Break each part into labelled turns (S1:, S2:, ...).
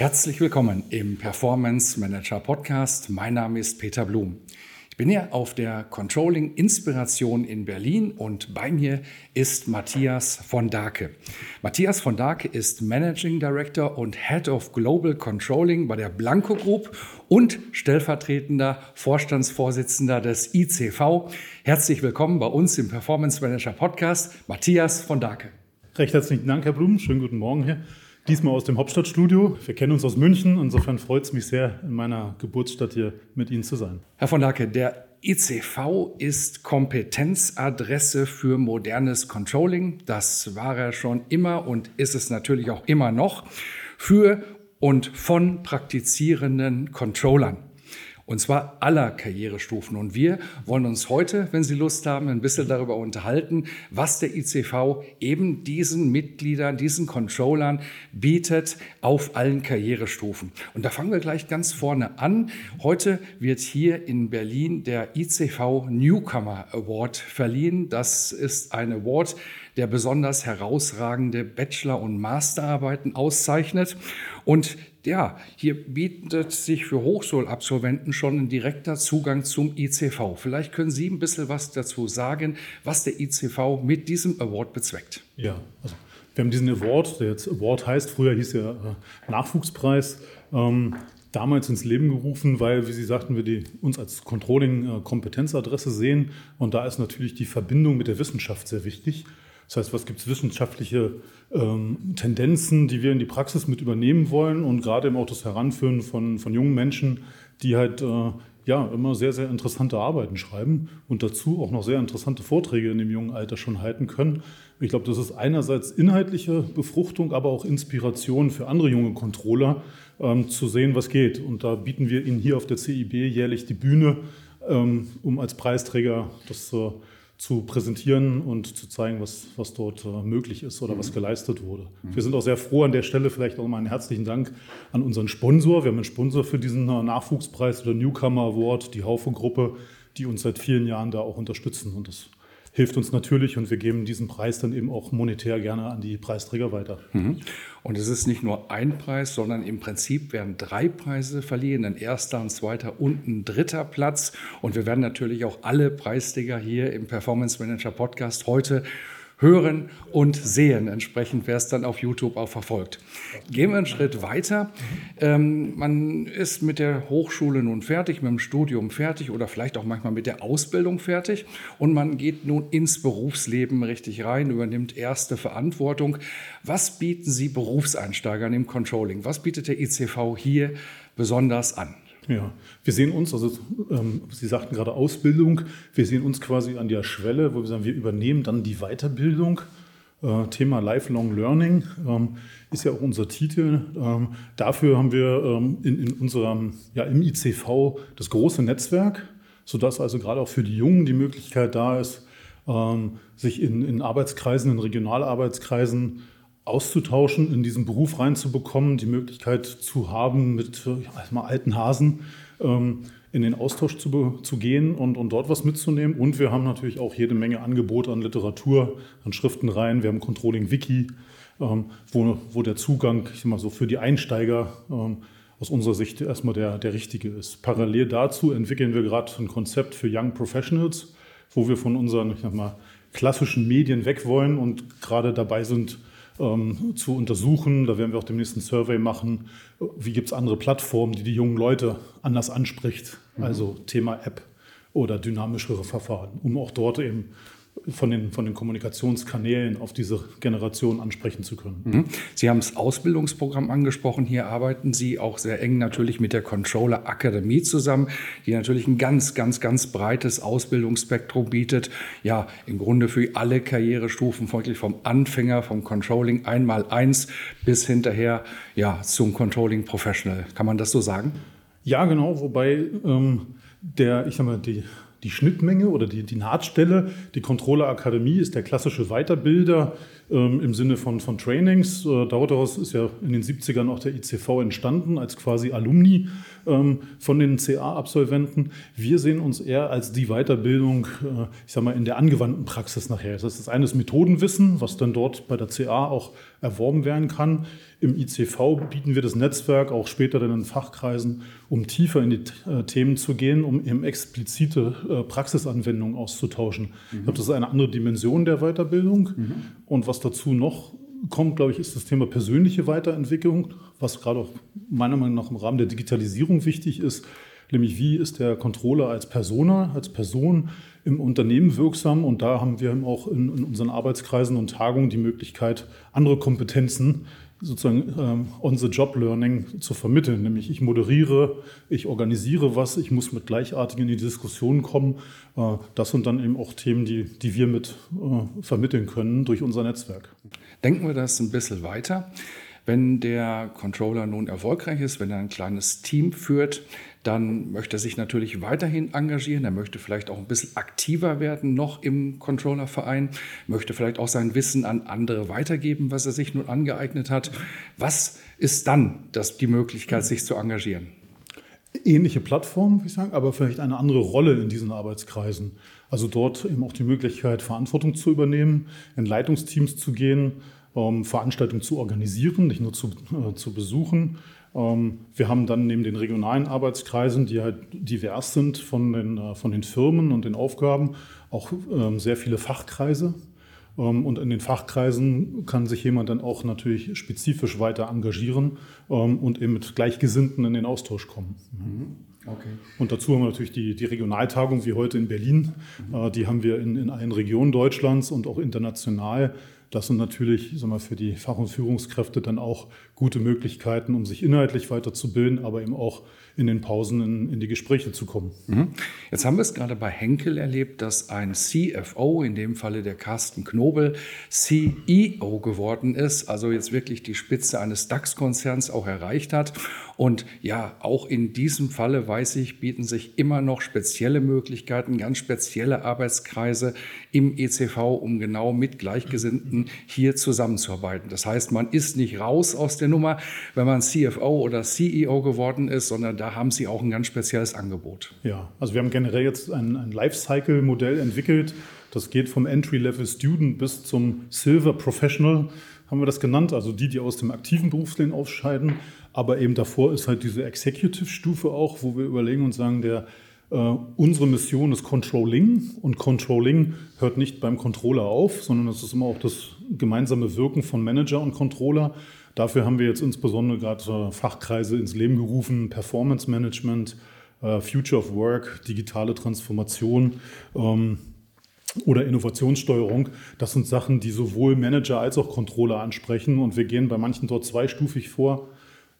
S1: Herzlich willkommen im Performance Manager Podcast. Mein Name ist Peter Blum. Ich bin hier auf der Controlling Inspiration in Berlin und bei mir ist Matthias von Dake. Matthias von Dake ist Managing Director und Head of Global Controlling bei der Blanco Group und stellvertretender Vorstandsvorsitzender des ICV. Herzlich willkommen bei uns im Performance Manager Podcast, Matthias von Dake.
S2: Recht herzlichen Dank, Herr Blum. Schönen guten Morgen hier. Diesmal aus dem Hauptstadtstudio. Wir kennen uns aus München. Insofern freut es mich sehr, in meiner Geburtsstadt hier mit Ihnen zu sein.
S1: Herr von Lacke, der ICV ist Kompetenzadresse für modernes Controlling. Das war er schon immer und ist es natürlich auch immer noch für und von praktizierenden Controllern. Und zwar aller Karrierestufen. Und wir wollen uns heute, wenn Sie Lust haben, ein bisschen darüber unterhalten, was der ICV eben diesen Mitgliedern, diesen Controllern bietet auf allen Karrierestufen. Und da fangen wir gleich ganz vorne an. Heute wird hier in Berlin der ICV Newcomer Award verliehen. Das ist ein Award, der besonders herausragende Bachelor- und Masterarbeiten auszeichnet. Und ja, hier bietet sich für Hochschulabsolventen schon ein direkter Zugang zum ICV. Vielleicht können Sie ein bisschen was dazu sagen, was der ICV mit diesem Award bezweckt.
S2: Ja, also wir haben diesen Award, der jetzt Award heißt, früher hieß er äh, Nachwuchspreis, ähm, damals ins Leben gerufen, weil, wie Sie sagten, wir die, uns als Controlling-Kompetenzadresse sehen. Und da ist natürlich die Verbindung mit der Wissenschaft sehr wichtig. Das heißt, was gibt es wissenschaftliche ähm, Tendenzen, die wir in die Praxis mit übernehmen wollen und gerade im auch das Heranführen von, von jungen Menschen, die halt äh, ja immer sehr, sehr interessante Arbeiten schreiben und dazu auch noch sehr interessante Vorträge in dem jungen Alter schon halten können. Ich glaube, das ist einerseits inhaltliche Befruchtung, aber auch Inspiration für andere junge Controller, ähm, zu sehen, was geht. Und da bieten wir Ihnen hier auf der CIB jährlich die Bühne, ähm, um als Preisträger das äh, zu präsentieren und zu zeigen, was, was dort äh, möglich ist oder mhm. was geleistet wurde. Mhm. Wir sind auch sehr froh an der Stelle, vielleicht auch mal einen herzlichen Dank an unseren Sponsor. Wir haben einen Sponsor für diesen äh, Nachwuchspreis oder Newcomer Award, die Haufe-Gruppe, die uns seit vielen Jahren da auch unterstützen. Und das hilft uns natürlich und wir geben diesen Preis dann eben auch monetär gerne an die Preisträger weiter.
S1: Mhm. Und es ist nicht nur ein Preis, sondern im Prinzip werden drei Preise verliehen, ein erster, ein zweiter und ein dritter Platz. Und wir werden natürlich auch alle Preisträger hier im Performance Manager Podcast heute hören und sehen, entsprechend, wer es dann auf YouTube auch verfolgt. Gehen wir einen Schritt weiter. Ähm, man ist mit der Hochschule nun fertig, mit dem Studium fertig oder vielleicht auch manchmal mit der Ausbildung fertig und man geht nun ins Berufsleben richtig rein, übernimmt erste Verantwortung. Was bieten Sie Berufseinsteigern im Controlling? Was bietet der ICV hier besonders an?
S2: Ja, wir sehen uns, also ähm, Sie sagten gerade Ausbildung, wir sehen uns quasi an der Schwelle, wo wir sagen, wir übernehmen dann die Weiterbildung. Äh, Thema Lifelong Learning ähm, ist ja auch unser Titel. Ähm, dafür haben wir ähm, in, in, unserem, ja, im ICV das große Netzwerk, sodass also gerade auch für die Jungen die Möglichkeit da ist, ähm, sich in, in Arbeitskreisen, in Regionalarbeitskreisen auszutauschen, in diesen Beruf reinzubekommen, die Möglichkeit zu haben, mit ja, alten Hasen ähm, in den Austausch zu, zu gehen und, und dort was mitzunehmen. Und wir haben natürlich auch jede Menge Angebote an Literatur, an Schriftenreihen. Wir haben Controlling Wiki, ähm, wo, wo der Zugang, ich sag mal so, für die Einsteiger ähm, aus unserer Sicht erstmal der, der richtige ist. Parallel dazu entwickeln wir gerade ein Konzept für Young Professionals, wo wir von unseren, ich sag mal, klassischen Medien weg wollen und gerade dabei sind, ähm, zu untersuchen. Da werden wir auch demnächst ein Survey machen. Wie gibt es andere Plattformen, die die jungen Leute anders anspricht? Mhm. Also Thema App oder dynamischere Verfahren, um auch dort eben von den, von den Kommunikationskanälen auf diese Generation ansprechen zu können. Mhm.
S1: Sie haben das Ausbildungsprogramm angesprochen. Hier arbeiten Sie auch sehr eng natürlich mit der Controller Akademie zusammen, die natürlich ein ganz, ganz, ganz breites Ausbildungsspektrum bietet. Ja, im Grunde für alle Karrierestufen, wirklich vom Anfänger, vom Controlling einmal eins bis hinterher ja, zum Controlling Professional. Kann man das so sagen?
S2: Ja, genau. Wobei ähm, der, ich sag mal, die die Schnittmenge oder die, die Nahtstelle. Die Controller Akademie ist der klassische Weiterbilder ähm, im Sinne von, von Trainings. Äh, daraus ist ja in den 70ern auch der ICV entstanden als quasi Alumni ähm, von den CA-Absolventen. Wir sehen uns eher als die Weiterbildung, äh, ich sag mal, in der angewandten Praxis nachher. Das ist eines Methodenwissen, was dann dort bei der CA auch erworben werden kann. Im ICV bieten wir das Netzwerk auch später dann in Fachkreisen, um tiefer in die äh, Themen zu gehen, um eben explizite äh, Praxisanwendungen auszutauschen. Mhm. Ich glaube, das ist eine andere Dimension der Weiterbildung. Mhm. Und was dazu noch kommt, glaube ich, ist das Thema persönliche Weiterentwicklung, was gerade auch meiner Meinung nach im Rahmen der Digitalisierung wichtig ist. Nämlich, wie ist der Controller als Persona, als Person im Unternehmen wirksam? Und da haben wir auch in, in unseren Arbeitskreisen und Tagungen die Möglichkeit, andere Kompetenzen sozusagen ähm, on-the-job-Learning zu vermitteln. Nämlich ich moderiere, ich organisiere was, ich muss mit Gleichartigen in die Diskussion kommen. Äh, das sind dann eben auch Themen, die, die wir mit äh, vermitteln können durch unser Netzwerk.
S1: Denken wir das ein bisschen weiter. Wenn der Controller nun erfolgreich ist, wenn er ein kleines Team führt, dann möchte er sich natürlich weiterhin engagieren. Er möchte vielleicht auch ein bisschen aktiver werden noch im Controllerverein, möchte vielleicht auch sein Wissen an andere weitergeben, was er sich nun angeeignet hat. Was ist dann das, die Möglichkeit, sich zu engagieren?
S2: Ähnliche Plattformen, würde ich sagen, aber vielleicht eine andere Rolle in diesen Arbeitskreisen. Also dort eben auch die Möglichkeit, Verantwortung zu übernehmen, in Leitungsteams zu gehen, Veranstaltungen zu organisieren, nicht nur zu, äh, zu besuchen ähm, wir haben dann neben den regionalen Arbeitskreisen, die halt divers sind von den, äh, von den Firmen und den Aufgaben, auch ähm, sehr viele Fachkreise. Ähm, und in den Fachkreisen kann sich jemand dann auch natürlich spezifisch weiter engagieren und eben mit Gleichgesinnten in den Austausch kommen. Mhm. Okay. Und dazu haben wir natürlich die, die Regionaltagung wie heute in Berlin. Mhm. Die haben wir in, in allen Regionen Deutschlands und auch international. Das sind natürlich sag mal, für die Fach- und Führungskräfte dann auch gute Möglichkeiten, um sich inhaltlich weiterzubilden, aber eben auch in den Pausen in, in die Gespräche zu kommen.
S1: Mhm. Jetzt haben wir es gerade bei Henkel erlebt, dass ein CFO, in dem Falle der Carsten Knobel, CEO geworden ist, also jetzt wirklich die Spitze eines DAX-Konzerns auch erreicht hat. Und ja, auch in diesem Falle, weiß ich, bieten sich immer noch spezielle Möglichkeiten, ganz spezielle Arbeitskreise im ECV, um genau mit Gleichgesinnten hier zusammenzuarbeiten. Das heißt, man ist nicht raus aus der Nummer, wenn man CFO oder CEO geworden ist, sondern da haben Sie auch ein ganz spezielles Angebot.
S2: Ja, also wir haben generell jetzt ein, ein Lifecycle-Modell entwickelt. Das geht vom Entry-Level Student bis zum Silver Professional, haben wir das genannt, also die, die aus dem aktiven Berufsleben ausscheiden. Aber eben davor ist halt diese Executive-Stufe auch, wo wir überlegen und sagen, der, äh, unsere Mission ist Controlling und Controlling hört nicht beim Controller auf, sondern es ist immer auch das gemeinsame Wirken von Manager und Controller. Dafür haben wir jetzt insbesondere gerade Fachkreise ins Leben gerufen, Performance Management, äh, Future of Work, digitale Transformation ähm, oder Innovationssteuerung. Das sind Sachen, die sowohl Manager als auch Controller ansprechen. Und wir gehen bei manchen dort zweistufig vor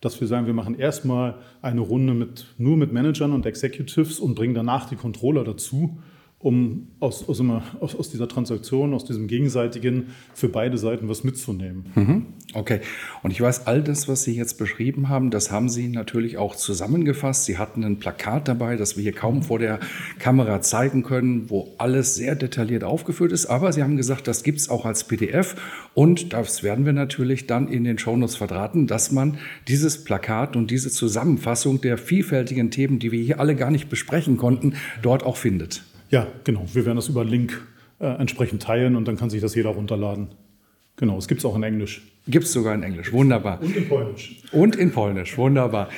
S2: dass wir sagen, wir machen erstmal eine Runde mit, nur mit Managern und Executives und bringen danach die Controller dazu um aus, aus, aus, aus, dieser Transaktion, aus diesem Gegenseitigen für beide Seiten was mitzunehmen.
S1: Mhm. Okay. Und ich weiß, all das, was Sie jetzt beschrieben haben, das haben Sie natürlich auch zusammengefasst. Sie hatten ein Plakat dabei, das wir hier kaum vor der Kamera zeigen können, wo alles sehr detailliert aufgeführt ist. Aber Sie haben gesagt, das gibt es auch als PDF. Und das werden wir natürlich dann in den Shownotes verdrahten, dass man dieses Plakat und diese Zusammenfassung der vielfältigen Themen, die wir hier alle gar nicht besprechen konnten, dort auch findet.
S2: Ja, genau. Wir werden das über Link äh, entsprechend teilen und dann kann sich das jeder runterladen. Genau, es gibt es auch in Englisch.
S1: Gibt es sogar in Englisch. Wunderbar.
S2: Und in Polnisch.
S1: Und in Polnisch. Wunderbar.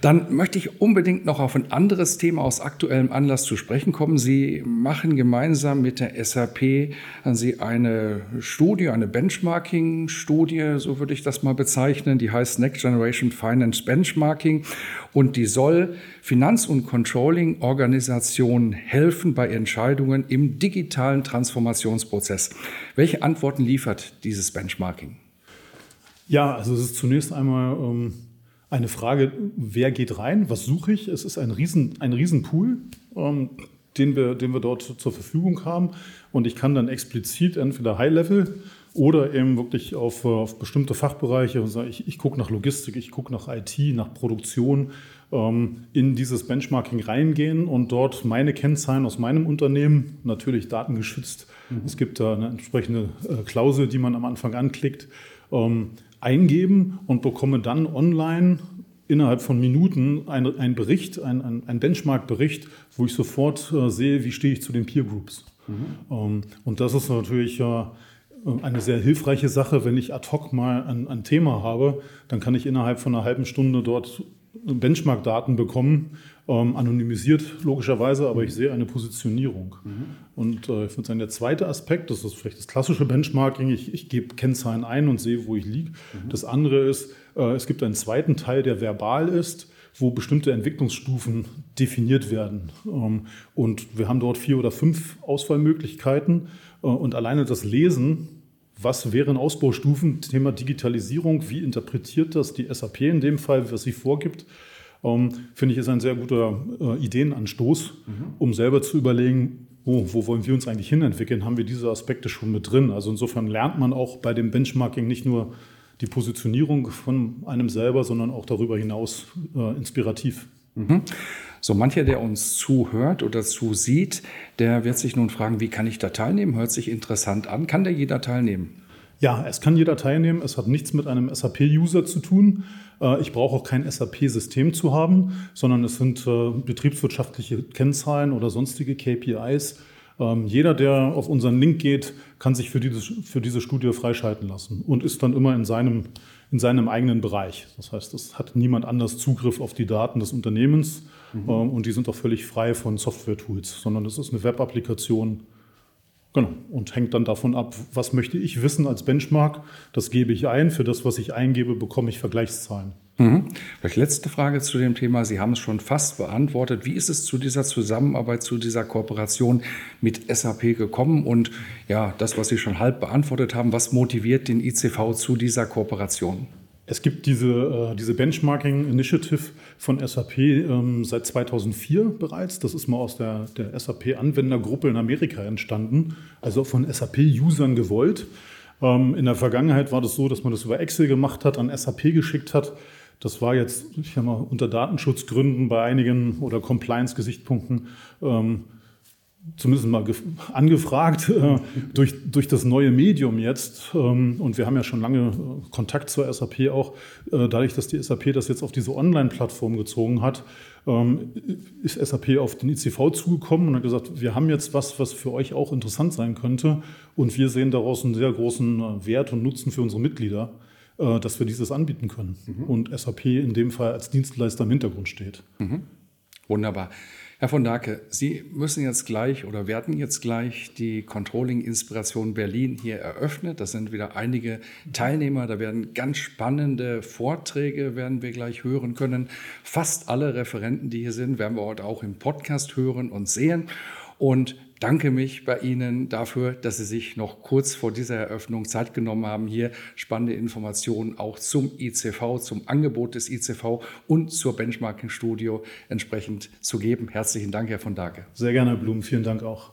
S1: Dann möchte ich unbedingt noch auf ein anderes Thema aus aktuellem Anlass zu sprechen kommen. Sie machen gemeinsam mit der SAP Sie eine Studie, eine Benchmarking-Studie, so würde ich das mal bezeichnen. Die heißt Next Generation Finance Benchmarking und die soll Finanz- und Controlling-Organisationen helfen bei Entscheidungen im digitalen Transformationsprozess. Welche Antworten liefert dieses Benchmarking?
S2: Ja, also es ist zunächst einmal ähm, eine Frage, wer geht rein, was suche ich? Es ist ein riesen, ein riesen Pool, ähm, den, wir, den wir dort zur Verfügung haben. Und ich kann dann explizit entweder High-Level oder eben wirklich auf, auf bestimmte Fachbereiche, also ich, ich gucke nach Logistik, ich gucke nach IT, nach Produktion, ähm, in dieses Benchmarking reingehen und dort meine Kennzahlen aus meinem Unternehmen, natürlich datengeschützt, mhm. es gibt da eine entsprechende äh, Klausel, die man am Anfang anklickt, ähm, eingeben und bekomme dann online innerhalb von Minuten einen Bericht, einen ein Benchmark-Bericht, wo ich sofort äh, sehe, wie stehe ich zu den Peer Groups. Mhm. Ähm, und das ist natürlich äh, eine sehr hilfreiche Sache, wenn ich ad hoc mal ein, ein Thema habe, dann kann ich innerhalb von einer halben Stunde dort Benchmark-Daten bekommen, ähm, anonymisiert logischerweise, aber ich sehe eine Positionierung. Mhm. Und äh, ich würde sagen, der zweite Aspekt, das ist vielleicht das klassische Benchmarking, ich, ich gebe Kennzahlen ein und sehe, wo ich liege. Mhm. Das andere ist, äh, es gibt einen zweiten Teil, der verbal ist, wo bestimmte Entwicklungsstufen definiert werden. Ähm, und wir haben dort vier oder fünf Auswahlmöglichkeiten. Äh, und alleine das Lesen was wären Ausbaustufen? Thema Digitalisierung, wie interpretiert das die SAP in dem Fall, was sie vorgibt? Ähm, finde ich, ist ein sehr guter äh, Ideenanstoß, mhm. um selber zu überlegen, oh, wo wollen wir uns eigentlich hinentwickeln? Haben wir diese Aspekte schon mit drin? Also insofern lernt man auch bei dem Benchmarking nicht nur die Positionierung von einem selber, sondern auch darüber hinaus äh, inspirativ.
S1: Mhm. So mancher, der uns zuhört oder zusieht, der wird sich nun fragen, wie kann ich da teilnehmen? Hört sich interessant an. Kann da jeder teilnehmen?
S2: Ja, es kann jeder teilnehmen. Es hat nichts mit einem SAP-User zu tun. Äh, ich brauche auch kein SAP-System zu haben, sondern es sind äh, betriebswirtschaftliche Kennzahlen oder sonstige KPIs. Ähm, jeder, der auf unseren Link geht, kann sich für diese, für diese Studie freischalten lassen und ist dann immer in seinem, in seinem eigenen Bereich. Das heißt, es hat niemand anders Zugriff auf die Daten des Unternehmens mhm. Ähm, und die sind auch völlig frei von Software-Tools, sondern es ist eine Web-Applikation, Genau. Und hängt dann davon ab, was möchte ich wissen als Benchmark. Das gebe ich ein. Für das, was ich eingebe, bekomme ich Vergleichszahlen.
S1: Mhm. Vielleicht letzte Frage zu dem Thema. Sie haben es schon fast beantwortet. Wie ist es zu dieser Zusammenarbeit, zu dieser Kooperation mit SAP gekommen? Und ja, das, was Sie schon halb beantwortet haben, was motiviert den ICV zu dieser Kooperation?
S2: Es gibt diese, äh, diese Benchmarking Initiative von SAP ähm, seit 2004 bereits. Das ist mal aus der, der SAP-Anwendergruppe in Amerika entstanden, also von SAP-Usern gewollt. Ähm, in der Vergangenheit war das so, dass man das über Excel gemacht hat, an SAP geschickt hat. Das war jetzt, ich habe mal unter Datenschutzgründen bei einigen oder Compliance-Gesichtspunkten ähm, zumindest mal angefragt äh, durch, durch das neue Medium jetzt. Ähm, und wir haben ja schon lange äh, Kontakt zur SAP auch. Äh, dadurch, dass die SAP das jetzt auf diese Online-Plattform gezogen hat, ähm, ist SAP auf den ICV zugekommen und hat gesagt, wir haben jetzt was, was für euch auch interessant sein könnte. Und wir sehen daraus einen sehr großen äh, Wert und Nutzen für unsere Mitglieder, dass wir dieses anbieten können. Mhm. Und SAP in dem Fall als Dienstleister im Hintergrund steht.
S1: Mhm. Wunderbar. Herr von Dake, Sie müssen jetzt gleich oder werden jetzt gleich die Controlling Inspiration Berlin hier eröffnet. Das sind wieder einige Teilnehmer. Da werden ganz spannende Vorträge werden wir gleich hören können. Fast alle Referenten, die hier sind, werden wir heute auch im Podcast hören und sehen. Und danke mich bei Ihnen dafür, dass Sie sich noch kurz vor dieser Eröffnung Zeit genommen haben, hier spannende Informationen auch zum ICV, zum Angebot des ICV und zur Benchmarking Studio entsprechend zu geben. Herzlichen Dank, Herr von Dake.
S2: Sehr gerne, Herr Blum. Vielen Dank auch.